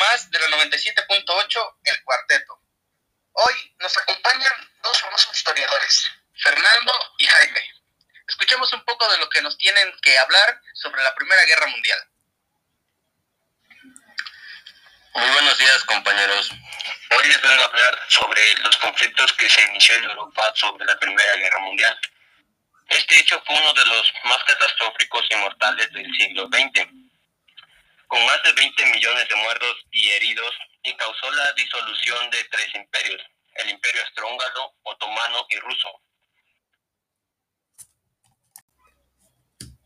más de la 97.8, El Cuarteto. Hoy nos acompañan dos famosos historiadores, Fernando y Jaime. Escuchemos un poco de lo que nos tienen que hablar sobre la Primera Guerra Mundial. Muy buenos días, compañeros. Hoy les vengo a hablar sobre los conflictos que se inició en Europa sobre la Primera Guerra Mundial. Este hecho fue uno de los más catastróficos y mortales del siglo XX, con más de 20 millones de muertos y heridos, y causó la disolución de tres imperios, el imperio austrohúngaro, otomano y ruso.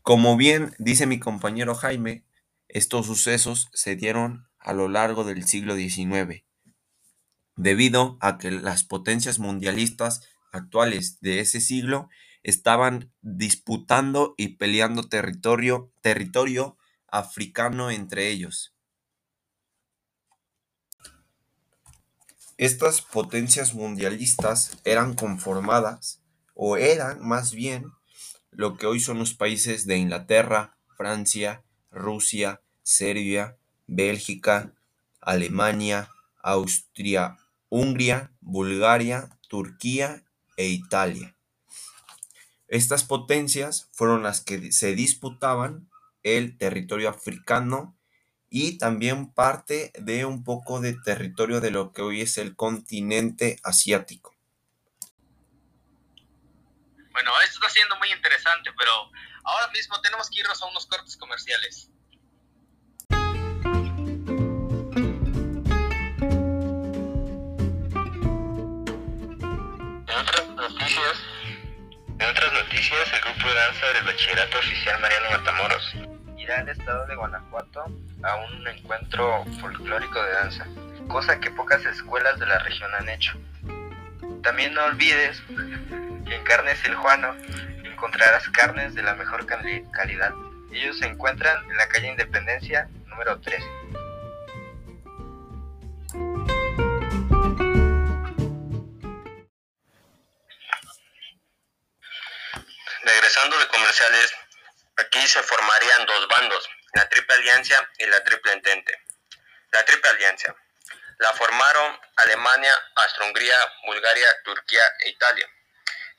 Como bien dice mi compañero Jaime, estos sucesos se dieron a lo largo del siglo XIX, debido a que las potencias mundialistas actuales de ese siglo estaban disputando y peleando territorio, territorio africano entre ellos. Estas potencias mundialistas eran conformadas, o eran más bien, lo que hoy son los países de Inglaterra, Francia, Rusia, Serbia, Bélgica, Alemania, Austria, Hungría, Bulgaria, Turquía e Italia. Estas potencias fueron las que se disputaban el territorio africano y también parte de un poco de territorio de lo que hoy es el continente asiático. Bueno, esto está siendo muy interesante, pero ahora mismo tenemos que irnos a unos cortes comerciales. En otras noticias, el grupo de danza del Bachillerato Oficial Mariano Matamoros irá al estado de Guanajuato a un encuentro folclórico de danza, cosa que pocas escuelas de la región han hecho. También no olvides que en Carnes El Juano encontrarás carnes de la mejor calidad. Ellos se encuentran en la calle Independencia número 3. Regresando de comerciales, aquí se formarían dos bandos, la Triple Alianza y la Triple Entente. La Triple Alianza la formaron Alemania, Austria-Hungría, Bulgaria, Turquía e Italia,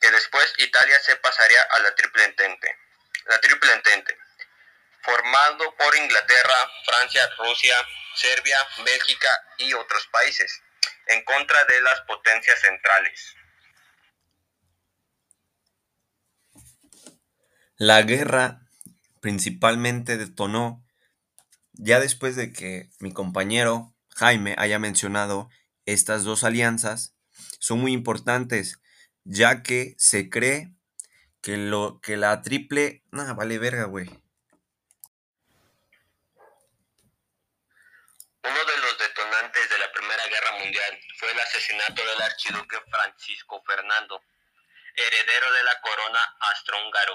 que después Italia se pasaría a la Triple Entente. La Triple Entente, formado por Inglaterra, Francia, Rusia, Serbia, Bélgica y otros países, en contra de las potencias centrales. La guerra principalmente detonó ya después de que mi compañero Jaime haya mencionado estas dos alianzas, son muy importantes, ya que se cree que, lo, que la triple... Nada, vale verga, güey. Uno de los detonantes de la Primera Guerra Mundial fue el asesinato del archiduque Francisco Fernando, heredero de la corona austrohúngaro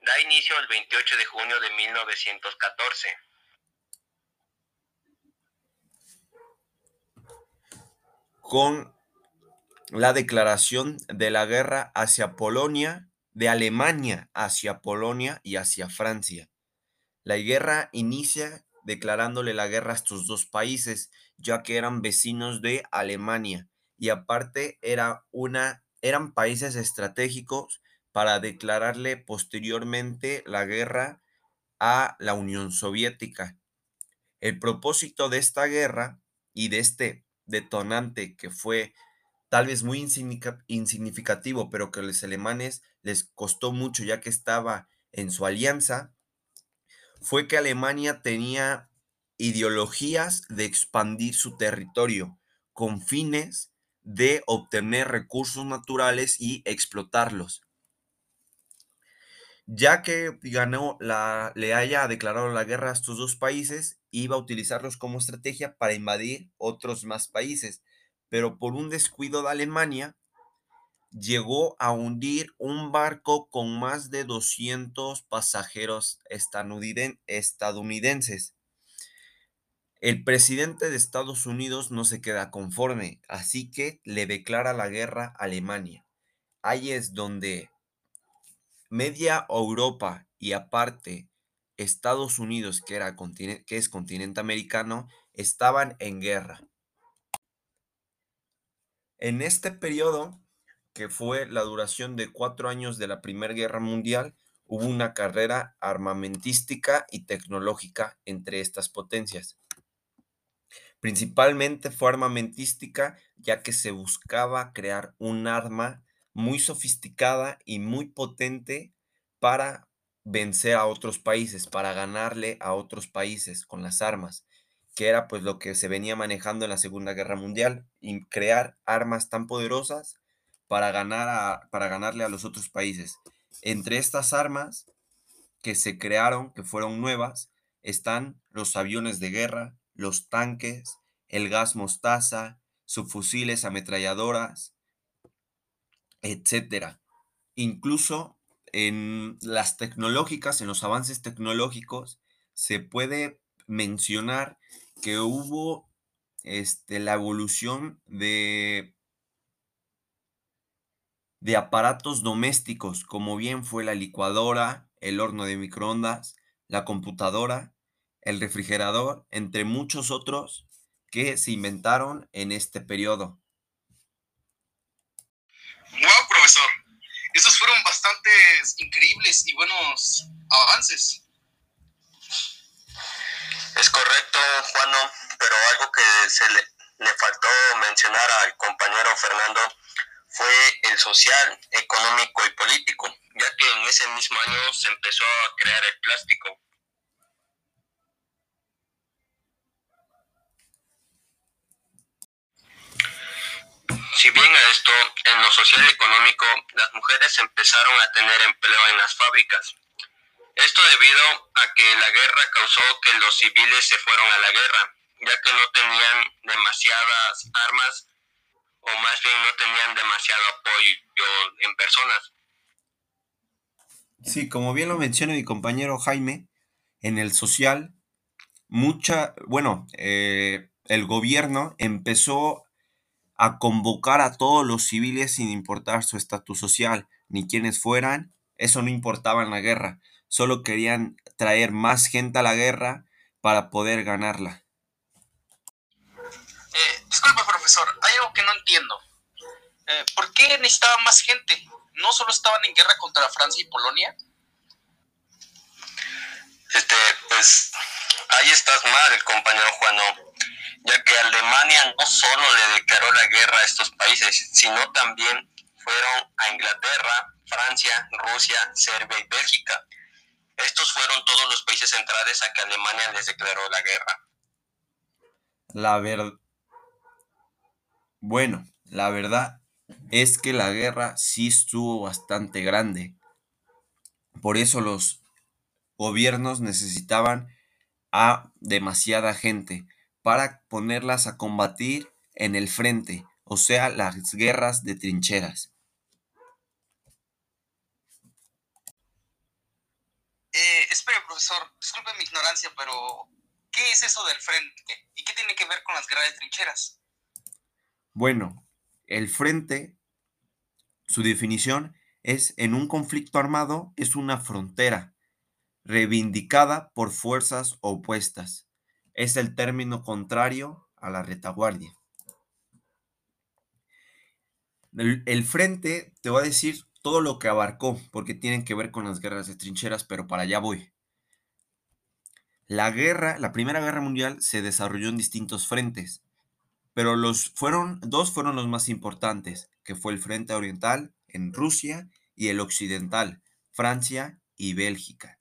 Da inicio el 28 de junio de 1914. Con la declaración de la guerra hacia Polonia, de Alemania hacia Polonia y hacia Francia. La guerra inicia declarándole la guerra a estos dos países, ya que eran vecinos de Alemania y aparte era una, eran países estratégicos para declararle posteriormente la guerra a la Unión Soviética. El propósito de esta guerra y de este detonante que fue tal vez muy insignificativo, pero que a los alemanes les costó mucho ya que estaba en su alianza, fue que Alemania tenía ideologías de expandir su territorio con fines de obtener recursos naturales y explotarlos ya que ganó la, le haya declarado la guerra a estos dos países, iba a utilizarlos como estrategia para invadir otros más países, pero por un descuido de Alemania, llegó a hundir un barco con más de 200 pasajeros estadounidenses. El presidente de Estados Unidos no se queda conforme, así que le declara la guerra a Alemania. Ahí es donde media Europa y aparte Estados Unidos, que, era que es continente americano, estaban en guerra. En este periodo, que fue la duración de cuatro años de la Primera Guerra Mundial, hubo una carrera armamentística y tecnológica entre estas potencias. Principalmente fue armamentística, ya que se buscaba crear un arma muy sofisticada y muy potente para vencer a otros países, para ganarle a otros países con las armas, que era pues lo que se venía manejando en la Segunda Guerra Mundial, y crear armas tan poderosas para, ganar a, para ganarle a los otros países. Entre estas armas que se crearon, que fueron nuevas, están los aviones de guerra, los tanques, el gas mostaza, subfusiles, ametralladoras, etcétera. Incluso en las tecnológicas, en los avances tecnológicos, se puede mencionar que hubo este, la evolución de de aparatos domésticos, como bien fue la licuadora, el horno de microondas, la computadora, el refrigerador, entre muchos otros que se inventaron en este periodo. ¡Wow, profesor! Esos fueron bastantes increíbles y buenos avances. Es correcto, Juano, pero algo que se le, le faltó mencionar al compañero Fernando fue el social, económico y político, ya que en ese mismo año se empezó a crear el plástico. Si bien a esto, en lo social y económico, las mujeres empezaron a tener empleo en las fábricas. Esto debido a que la guerra causó que los civiles se fueron a la guerra, ya que no tenían demasiadas armas o más bien no tenían demasiado apoyo en personas. Sí, como bien lo menciona mi compañero Jaime, en el social, mucha, bueno, eh, el gobierno empezó a convocar a todos los civiles sin importar su estatus social, ni quienes fueran, eso no importaba en la guerra, solo querían traer más gente a la guerra para poder ganarla. Eh, disculpe, profesor, hay algo que no entiendo. Eh, ¿Por qué necesitaban más gente? ¿No solo estaban en guerra contra Francia y Polonia? Este, pues ahí estás mal, compañero Juano, ya que Alemania no solo le declaró la guerra a estos países, sino también fueron a Inglaterra, Francia, Rusia, Serbia y Bélgica. Estos fueron todos los países centrales a que Alemania les declaró la guerra. La verdad, bueno, la verdad es que la guerra sí estuvo bastante grande. Por eso los gobiernos necesitaban a demasiada gente para ponerlas a combatir en el frente, o sea, las guerras de trincheras. Eh, espere, profesor, disculpe mi ignorancia, pero ¿qué es eso del frente? ¿Y qué tiene que ver con las guerras de trincheras? Bueno, el frente, su definición es en un conflicto armado es una frontera reivindicada por fuerzas opuestas. Es el término contrario a la retaguardia. El, frente te voy a decir todo lo que abarcó, porque tienen que ver con las guerras de trincheras, pero para allá voy. La guerra, la Primera Guerra Mundial se desarrolló en distintos frentes pero los fueron, dos fueron los más importantes, que fue el Frente Oriental en Rusia y el Occidental, Francia y Bélgica.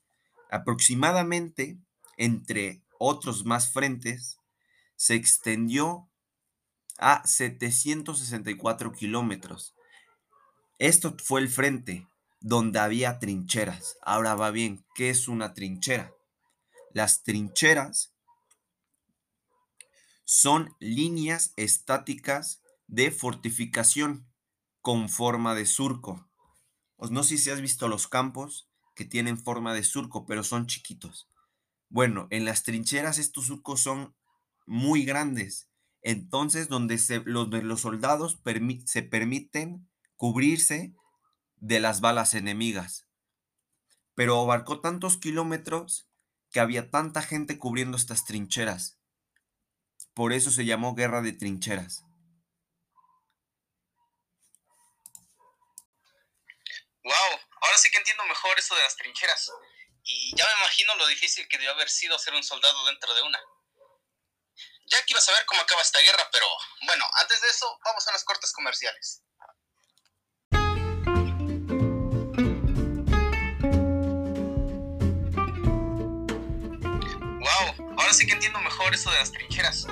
Aproximadamente entre otros más frentes, se extendió a 764 kilómetros. Esto fue el frente donde había trincheras. Ahora va bien, ¿qué es una trinchera? Las trincheras son líneas estáticas de fortificación con forma de surco. no sé si has visto los campos que tienen forma de surco, pero son chiquitos. Bueno, en las trincheras estos surcos son muy grandes. Entonces, donde los, soldados se permiten cubrirse de las balas enemigas. Pero abarcó tantos kilómetros que había tanta gente cubriendo estas trincheras. Por eso se llamó guerra de trincheras. Wow, ahora sí que entiendo mejor eso de las trincheras. Y ya me imagino lo difícil que debió haber sido ser un soldado dentro de una. Ya quiero saber cómo acaba esta guerra, pero bueno, antes de eso, vamos a unas cortes comerciales. Wow, ahora sí que entiendo mejor eso de las trincheras.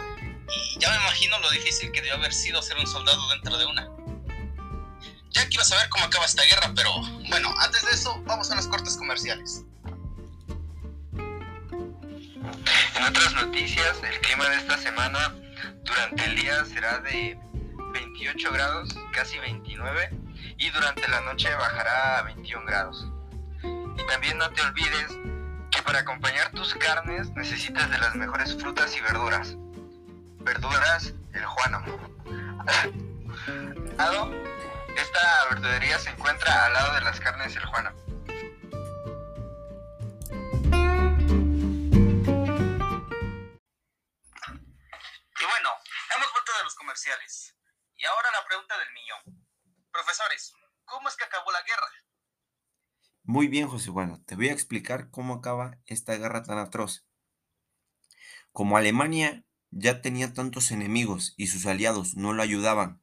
Y ya me imagino lo difícil que debió haber sido ser un soldado dentro de una. Ya quiero saber cómo acaba esta guerra, pero bueno, antes de eso, vamos a unas cortes comerciales. En otras noticias, el clima de esta semana durante el día será de 28 grados, casi 29, y durante la noche bajará a 21 grados. Y también no te olvides que para acompañar tus carnes necesitas de las mejores frutas y verduras. Verduras El Juano. Ado, esta verdulería se encuentra al lado de las carnes El Juano. Muy bien, José Bueno, te voy a explicar cómo acaba esta guerra tan atroz. Como Alemania ya tenía tantos enemigos y sus aliados no lo ayudaban,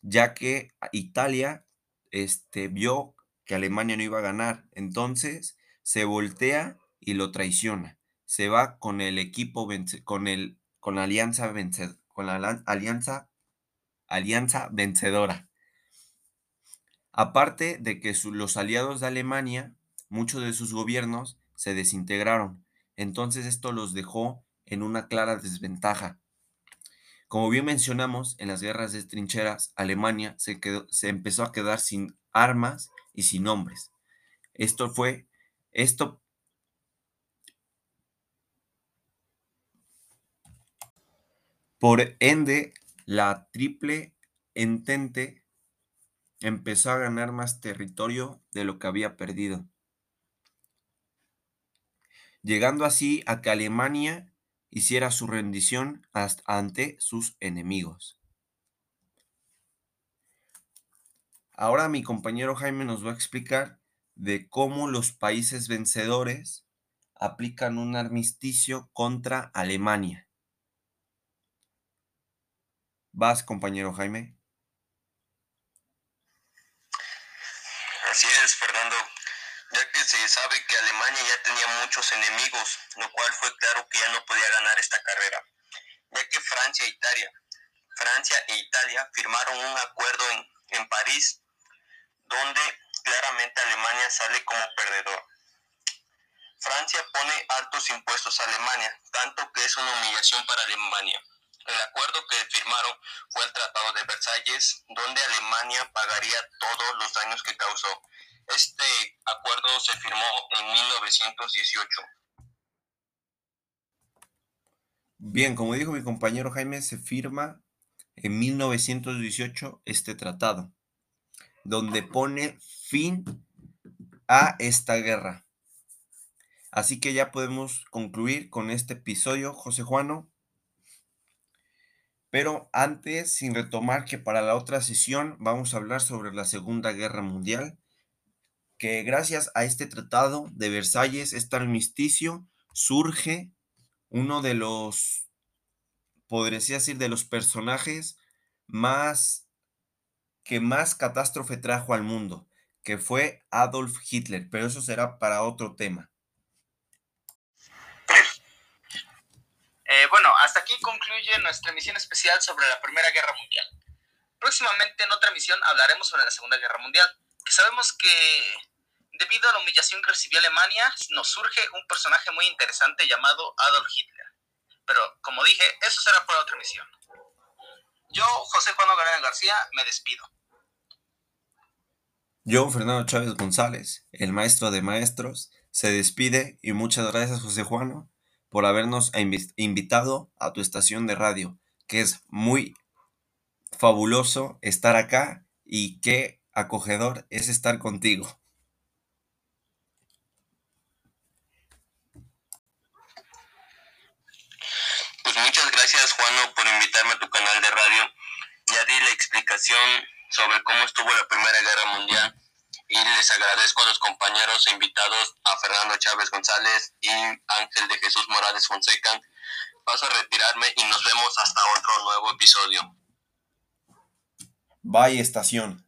ya que Italia este, vio que Alemania no iba a ganar, entonces se voltea y lo traiciona. Se va con el equipo, con el, con la alianza con la alianza, alianza vencedora. Aparte de que los aliados de Alemania, muchos de sus gobiernos se desintegraron. Entonces esto los dejó en una clara desventaja. Como bien mencionamos, en las guerras de trincheras, Alemania se, quedó- se empezó a quedar sin armas y sin hombres. Esto fue, esto por ende, la triple entente empezó a ganar más territorio de lo que había perdido, llegando así a que Alemania hiciera su rendición ante sus enemigos. Ahora mi compañero Jaime nos va a explicar de cómo los países vencedores aplican un armisticio contra Alemania. Vas, compañero Jaime. Así es, Fernando. Ya que se sabe que Alemania ya tenía muchos enemigos, lo cual fue claro que ya no podía ganar esta carrera, ya que Francia e Italia, Francia e Italia firmaron un acuerdo en, en París, donde claramente Alemania sale como perdedor. Francia pone altos impuestos a Alemania, tanto que es una humillación para Alemania. El acuerdo que firmaron fue el Tratado de Versalles, donde Alemania pagaría todos los daños que causó. Este acuerdo se firmó en 1918. Bien, como dijo mi compañero Jaime, se firma en 1918 este tratado, donde pone fin a esta guerra. Así que ya podemos concluir con este episodio, José Juano. Pero antes, sin retomar que para la otra sesión vamos a hablar sobre la Segunda Guerra Mundial, que gracias a este tratado de Versalles, este armisticio, surge uno de los, podría decir, de los personajes más que más catástrofe trajo al mundo, que fue Adolf Hitler, pero eso será para otro tema. Eh, bueno, hasta aquí concluye nuestra emisión especial sobre la Primera Guerra Mundial. Próximamente en otra emisión hablaremos sobre la Segunda Guerra Mundial, que sabemos que debido a la humillación que recibió Alemania, nos surge un personaje muy interesante llamado Adolf Hitler. Pero, como dije, eso será para otra emisión. Yo, José Juan García García, me despido. Yo, Fernando Chávez González, el maestro de maestros, se despide y muchas gracias, José Juano, por habernos invi- invitado a tu estación de radio, que es muy fabuloso estar acá y qué acogedor es estar contigo. Pues muchas gracias Juano por invitarme a tu canal de radio. Ya di la explicación sobre cómo estuvo la Primera Guerra Mundial y les agradezco a los compañeros e invitados a Fernando Chávez González y Ángel de Jesús Morales Fonseca. Paso a retirarme y nos vemos hasta otro nuevo episodio. Bye estación.